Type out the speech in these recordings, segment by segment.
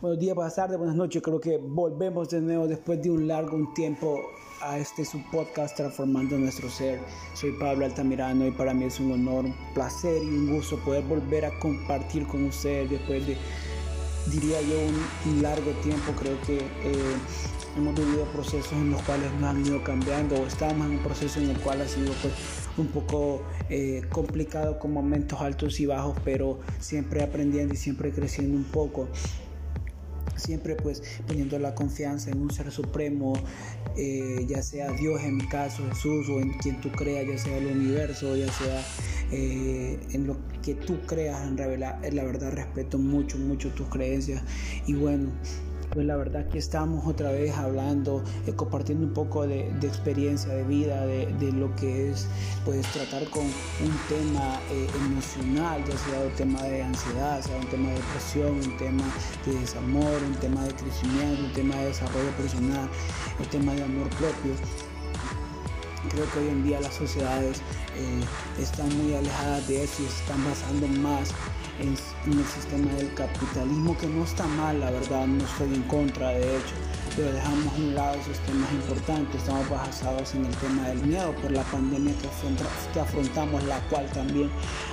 Buenos días, buenas tardes, buenas noches. Creo que volvemos de nuevo después de un largo tiempo a este su podcast Transformando Nuestro Ser. Soy Pablo Altamirano y para mí es un honor, un placer y un gusto poder volver a compartir con ustedes después de, diría yo, un, largo tiempo. Creo que eh, hemos vivido procesos en los cuales nos han ido cambiando o estamos en un proceso en el cual ha sido pues un poco eh, complicado con momentos altos y bajos, pero siempre aprendiendo y siempre creciendo un poco siempre pues poniendo la confianza en un ser supremo, eh, ya sea Dios en mi caso, Jesús o en quien tú creas, ya sea el universo, ya sea eh, en lo que tú creas, en revelar, la verdad respeto mucho, mucho tus creencias. Y bueno, pues la verdad que estamos otra vez hablando, eh, compartiendo un poco de, experiencia de vida, de, lo que es pues tratar con un tema eh, emocional, ya sea un tema de ansiedad, sea un tema de depresión, un tema de desamor, un tema de crecimiento, un tema de desarrollo personal, un tema de amor propio. Creo que hoy en día las sociedades eh, están muy alejadas de eso y están basando más en, el sistema del capitalismo, que no está mal, la verdad, no estoy en contra, de hecho, pero dejamos a un lado esos temas importantes, estamos basados en el tema del miedo por la pandemia que, afrontamos, la cual también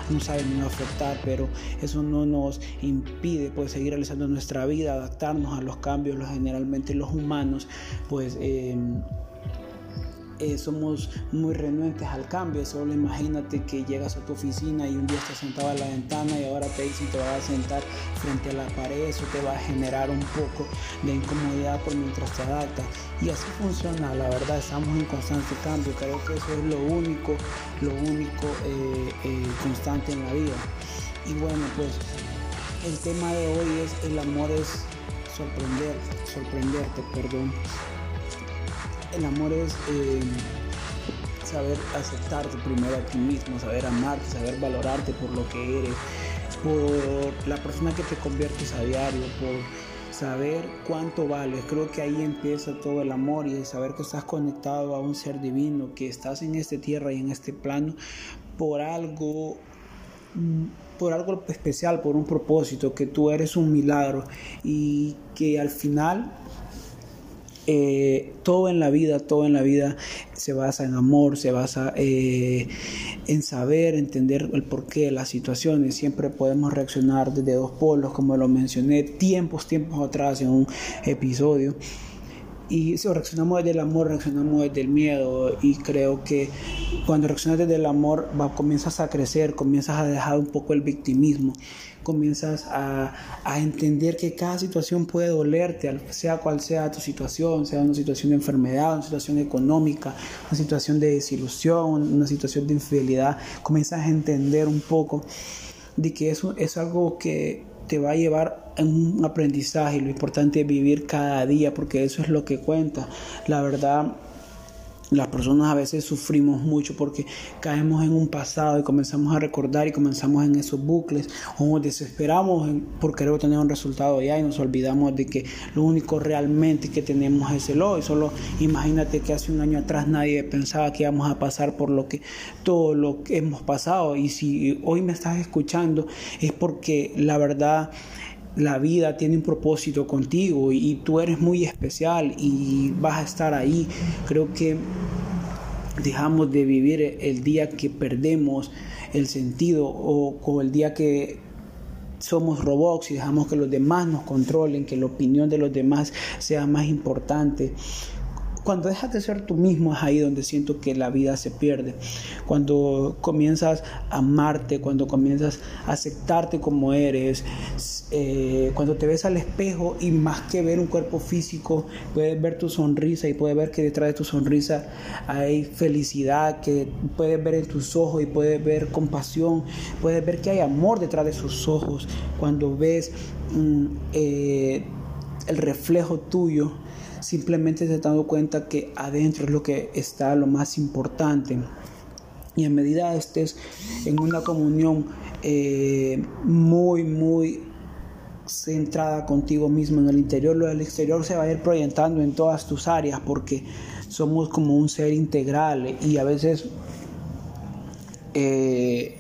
nos ha venido a afectar, pero eso no nos impide pues seguir realizando nuestra vida, adaptarnos a los cambios, los, generalmente los humanos, pues... Eh, eh, somos muy renuentes al cambio. Solo imagínate que llegas a tu oficina y un día estás sentado a la ventana y ahora te dicen te vas a sentar frente a la pared. Eso te va a generar un poco de incomodidad por mientras te adaptas. Y así funciona, la verdad, estamos en constante cambio. Creo que eso es lo único, lo único eh, eh, constante en la vida. Y bueno, pues el tema de hoy es el amor es sorprender, sorprenderte, perdón el amor es eh, saber aceptarte primero a ti mismo, saber amarte, saber valorarte por lo que eres, por la persona que te conviertes a diario, por saber cuánto vales. Creo que ahí empieza todo el amor y saber que estás conectado a un ser divino, que estás en esta tierra y en este plano por algo por algo especial, por un propósito, que tú eres un milagro y que al final eh, todo en la vida, todo en la vida se basa en amor, se basa eh, en saber, entender el porqué de las situaciones. Siempre podemos reaccionar desde dos polos, como lo mencioné tiempos, tiempos atrás en un episodio. Y si reaccionamos desde el amor, reaccionamos desde el miedo. Y creo que cuando reaccionas desde el amor, va, comienzas a crecer, comienzas a dejar un poco el victimismo comienzas a, entender que cada situación puede dolerte, sea cual sea tu situación, sea una situación de enfermedad, una situación económica, una situación de desilusión, una situación de infidelidad, comienzas a entender un poco de que eso es algo que te va a llevar a un aprendizaje. Lo importante es vivir cada día porque eso es lo que cuenta. La verdad, las personas a veces sufrimos mucho porque caemos en un pasado y comenzamos a recordar y comenzamos en esos bucles o nos desesperamos por querer tener un resultado ya y nos olvidamos de que lo único realmente que tenemos es el hoy. Solo imagínate que hace un año atrás nadie pensaba que íbamos a pasar por lo que todo lo que hemos pasado y si hoy me estás escuchando es porque la verdad la vida tiene un propósito contigo y, tú eres muy especial y vas a estar ahí. Creo que dejamos de vivir el día que perdemos el sentido o, o el día que somos robots y dejamos que los demás nos controlen, que la opinión de los demás sea más importante. Cuando dejas de ser tú mismo es ahí donde siento que la vida se pierde. Cuando comienzas a amarte, cuando comienzas a aceptarte como eres, eh, cuando te ves al espejo y más que ver un cuerpo físico, puedes ver tu sonrisa y puedes ver que detrás de tu sonrisa hay felicidad, que puedes ver en tus ojos y puedes ver compasión, puedes ver que hay amor detrás de sus ojos. Cuando ves mm, eh, el reflejo tuyo simplemente te has dado cuenta que adentro es lo que está lo más importante. Y a medida estés en una comunión eh, muy, muy centrada contigo mismo en el interior, lo del exterior se va a ir proyectando en todas tus áreas porque somos como un ser integral y a veces eh,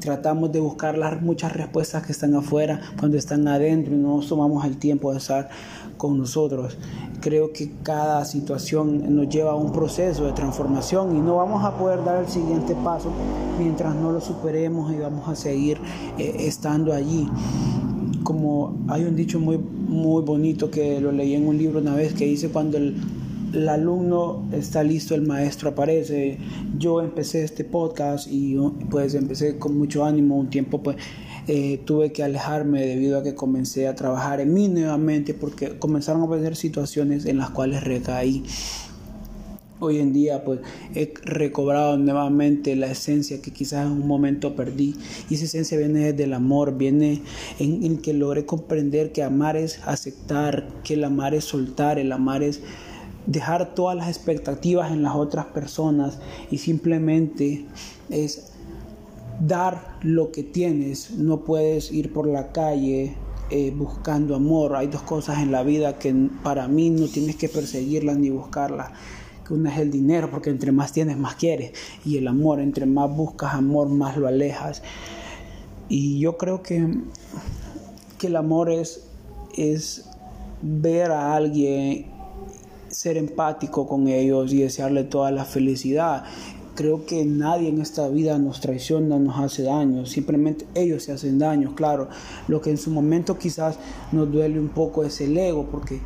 tratamos de buscar las muchas respuestas que están afuera cuando están adentro y no nos tomamos el tiempo de estar con nosotros. Creo que cada situación nos lleva a un proceso de transformación y no vamos a poder dar el siguiente paso mientras no lo superemos y vamos a seguir eh, estando allí. Como hay un dicho muy, muy bonito que lo leí en un libro una vez que dice cuando el el alumno está listo, el maestro aparece. Yo empecé este podcast y pues empecé con mucho ánimo. Un tiempo pues eh, tuve que alejarme debido a que comencé a trabajar en mí nuevamente porque comenzaron a aparecer situaciones en las cuales recaí. Hoy en día pues he recobrado nuevamente la esencia que quizás en un momento perdí y esa esencia viene del amor, viene en, en que logré comprender que amar es aceptar, que el amar es soltar, el amar es dejar todas las expectativas en las otras personas y simplemente es dar lo que tienes. No puedes ir por la calle eh, buscando amor. Hay dos cosas en la vida que para mí no tienes que perseguirlas ni buscarlas. Una es el dinero, porque entre más tienes, más quieres. Y el amor, entre más buscas amor, más lo alejas. Y yo creo que, que el amor es, es ver a alguien ser empático con ellos y desearle toda la felicidad. Creo que nadie en esta vida nos traiciona, nos hace daño, simplemente ellos se hacen daño, claro. Lo que en su momento quizás nos duele un poco es el ego, porque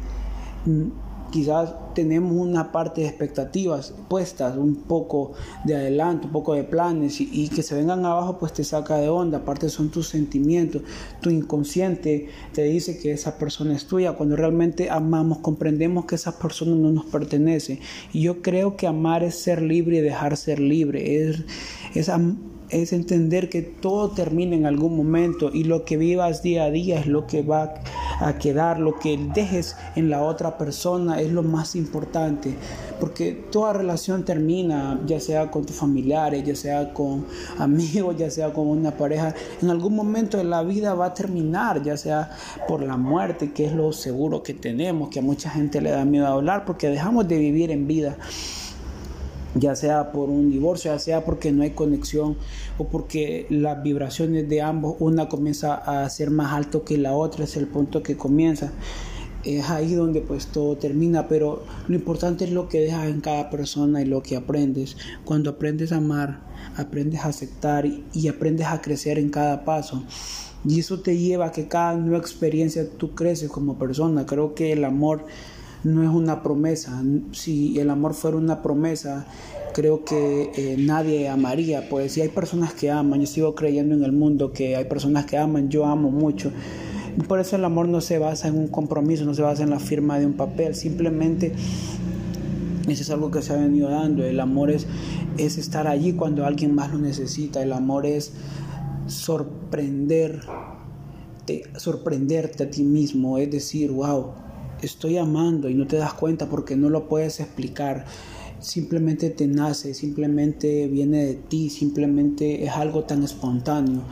quizás tenemos una parte de expectativas puestas, un poco de adelanto, un poco de planes y, que se vengan abajo pues te saca de onda, aparte son tus sentimientos, tu inconsciente te dice que esa persona es tuya, cuando realmente amamos comprendemos que esa persona no nos pertenece. Y yo creo que amar es ser libre y dejar ser libre, es, es es entender que todo termina en algún momento y lo que vivas día a día es lo que va a quedar, lo que dejes en la otra persona es lo más importante, porque toda relación termina, ya sea con tus familiares, ya sea con amigos, ya sea con una pareja, en algún momento de la vida va a terminar, ya sea por la muerte, que es lo seguro que tenemos, que a mucha gente le da miedo hablar porque dejamos de vivir en vida ya sea por un divorcio, ya sea porque no hay conexión o porque las vibraciones de ambos, una comienza a ser más alto que la otra, es el punto que comienza. Es ahí donde pues todo termina, pero lo importante es lo que dejas en cada persona y lo que aprendes. Cuando aprendes a amar, aprendes a aceptar y aprendes a crecer en cada paso. Y eso te lleva a que cada nueva experiencia tú creces como persona. Creo que el amor no es una promesa. Si el amor fuera una promesa, creo que eh, nadie amaría. Pues si hay personas que aman, yo sigo creyendo en el mundo que hay personas que aman, yo amo mucho. Por eso el amor no se basa en un compromiso, no se basa en la firma de un papel, simplemente eso es algo que se ha venido dando. El amor es, es estar allí cuando alguien más lo necesita. El amor es sorprender, sorprenderte a ti mismo, es decir, wow, estoy amando y no te das cuenta porque no lo puedes explicar. Simplemente te nace, simplemente viene de ti, simplemente es algo tan espontáneo.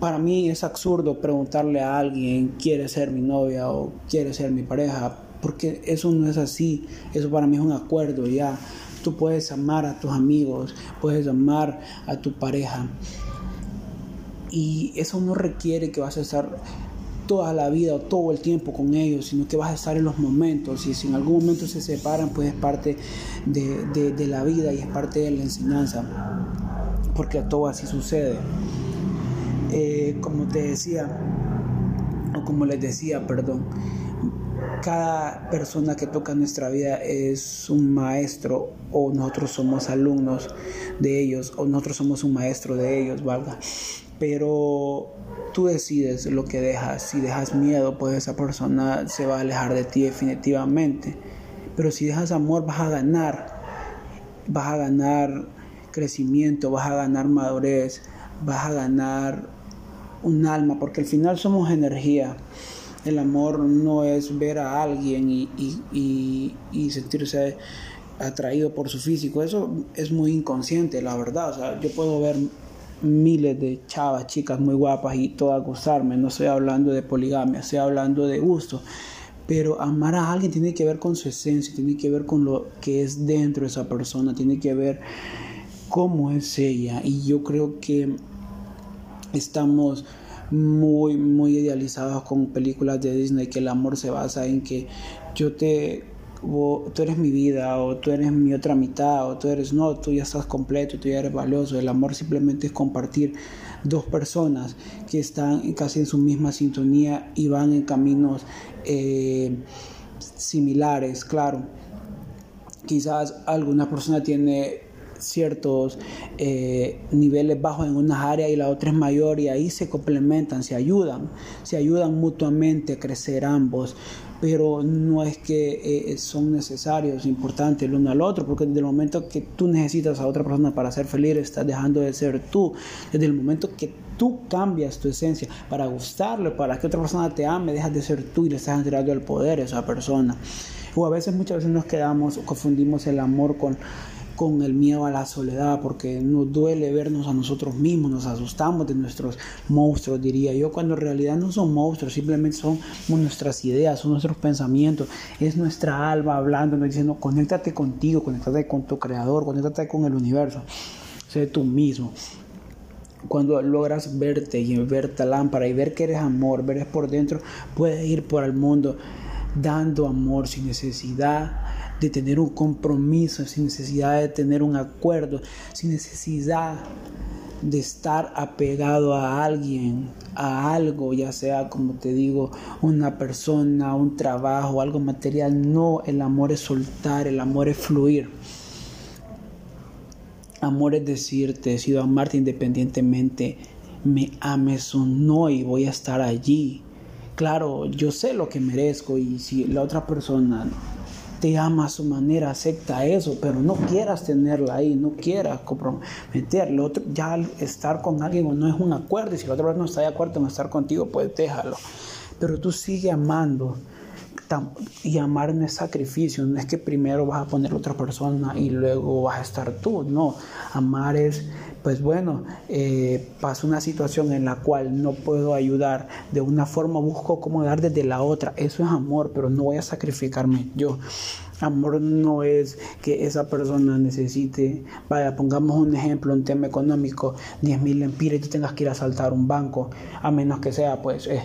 Para mí es absurdo preguntarle a alguien, ¿quiere ser mi novia o quiere ser mi pareja? Porque eso no es así, eso para mí es un acuerdo ya. Tú puedes amar a tus amigos, puedes amar a tu pareja. Y eso no requiere que vas a estar toda la vida o todo el tiempo con ellos, sino que vas a estar en los momentos y si en algún momento se separan, pues es parte de, la vida y es parte de la enseñanza, porque a todo así sucede. Eh, como te decía, o como les decía, perdón, cada persona que toca nuestra vida es un maestro o nosotros somos alumnos de ellos o nosotros somos un maestro de ellos, valga. Pero tú decides lo que dejas. Si dejas miedo, pues esa persona se va a alejar de ti definitivamente. Pero si dejas amor, vas a ganar. Vas a ganar crecimiento, vas a ganar madurez, vas a ganar un alma, porque al final somos energía. El amor no es ver a alguien y, y sentirse atraído por su físico. Eso es muy inconsciente, la verdad. O sea, yo puedo ver miles de chavas, chicas muy guapas y todas gozarme. No estoy hablando de poligamia, estoy hablando de gusto. Pero amar a alguien tiene que ver con su esencia, tiene que ver con lo que es dentro de esa persona, tiene que ver cómo es ella. Y yo creo que estamos muy, muy idealizados con películas de Disney, que el amor se basa en que yo te, tú eres mi vida, o tú eres mi otra mitad, o tú eres, no, tú ya estás completo, tú ya eres valioso. El amor simplemente es compartir dos personas que están casi en su misma sintonía y van en caminos eh, similares, claro. Quizás alguna persona tiene ciertos eh, niveles bajos en unas áreas y la otra es mayor y ahí se complementan, se ayudan, se ayudan mutuamente a crecer ambos pero no es que eh, son necesarios, importantes el uno al otro, porque desde el momento que tú necesitas a otra persona para ser feliz, estás dejando de ser tú. Desde el momento que tú cambias tu esencia para gustarle, para que otra persona te ame, dejas de ser tú y le estás entregando el poder a esa persona. O a veces, muchas veces nos quedamos, confundimos el amor con con el miedo a la soledad, porque nos duele vernos a nosotros mismos, nos asustamos de nuestros monstruos, diría yo, cuando en realidad no son monstruos, simplemente son nuestras ideas, son nuestros pensamientos, es nuestra alma hablando, diciendo, conéctate contigo, conéctate con tu creador, conéctate con el universo, sé tú mismo cuando logras verte y ver la lámpara y ver que eres amor, ver por dentro, puedes ir por el mundo dando amor sin necesidad de tener un compromiso, sin necesidad de tener un acuerdo, sin necesidad de estar apegado a alguien, a algo, ya sea como te digo, una persona, un trabajo, algo material. No, el amor es soltar, el amor es fluir. Amor es decirte, decido amarte independientemente me ames o no y voy a estar allí. Claro, yo sé lo que merezco y si la otra persona te ama a su manera, acepta eso, pero no quieras tenerla ahí, no quieras comprometerlo. Otro, ya estar con alguien no es un acuerdo, y si la otra persona no está de acuerdo en estar contigo, pues déjalo. Pero tú sigue amando. Y amar no es sacrificio, no es que primero vas a poner a otra persona y luego vas a estar tú, no. Amar es pues bueno, eh, pasa una situación en la cual no puedo ayudar de una forma, busco cómo dar desde la otra. Eso es amor, pero no voy a sacrificarme yo. Amor no es que esa persona necesite, vaya, pongamos un ejemplo, un tema económico, 10 mil y tú tengas que ir a saltar un banco, a menos que sea pues... Eh,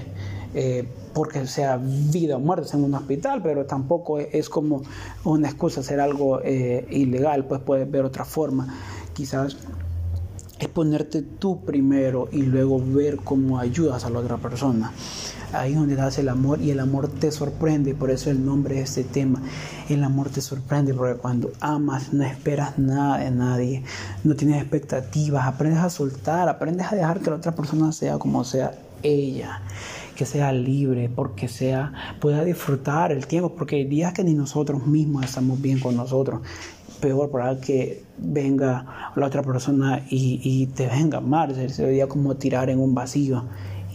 eh, porque sea vida o muerte en un hospital, pero tampoco es, como una excusa hacer algo ilegal, pues puedes ver otra forma. Quizás es ponerte tú primero y luego ver cómo ayudas a la otra persona. Ahí es donde das el amor y el amor te sorprende, por eso el nombre de este tema. El amor te sorprende porque cuando amas no esperas nada de nadie, no tienes expectativas, aprendes a soltar, aprendes a dejar que la otra persona sea como sea ella que sea libre, porque sea, pueda disfrutar el tiempo, porque hay días que ni nosotros mismos estamos bien con nosotros peor para que venga la otra persona y, te venga mal. Sería como tirar en un vacío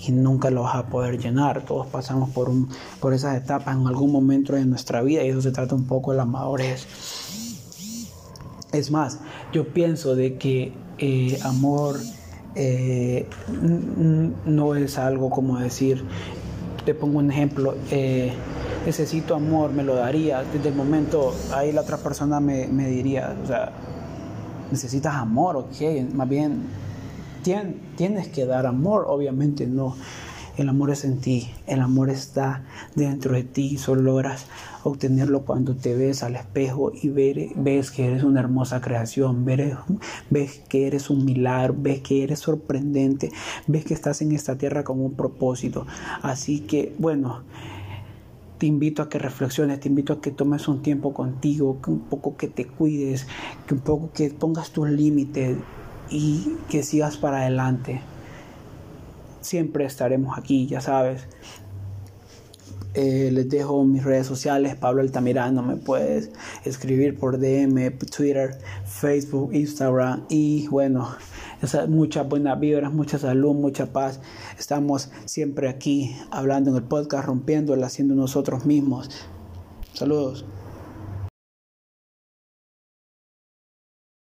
y nunca lo vas a poder llenar. Todos pasamos por, un, por esas etapas en algún momento de nuestra vida y eso se trata un poco de la madurez. Es más, yo pienso de que eh, amor eh, no es algo como decir, te pongo un ejemplo, eh, necesito amor, me lo daría. Desde el momento, ahí la otra persona me, diría, o sea, necesitas amor, ok, más bien tienes que dar amor, obviamente no. El amor es en ti, el amor está dentro de ti, solo logras obtenerlo cuando te ves al espejo y ves que eres una hermosa creación, ves, ves que eres un milagro, ves que eres sorprendente, ves que estás en esta tierra con un propósito. Así que, bueno, te invito a que reflexiones, te invito a que tomes un tiempo contigo, que un poco que te cuides, que un poco que pongas tus límites y que sigas para adelante. Siempre estaremos aquí, ya sabes. Eh, les dejo mis redes sociales, Pablo Altamirano, me puedes escribir por DM, Twitter, Facebook, Instagram y bueno, muchas buenas vibras, mucha salud, mucha paz. Estamos siempre aquí hablando en el podcast, rompiéndola, haciendo nosotros mismos. Saludos.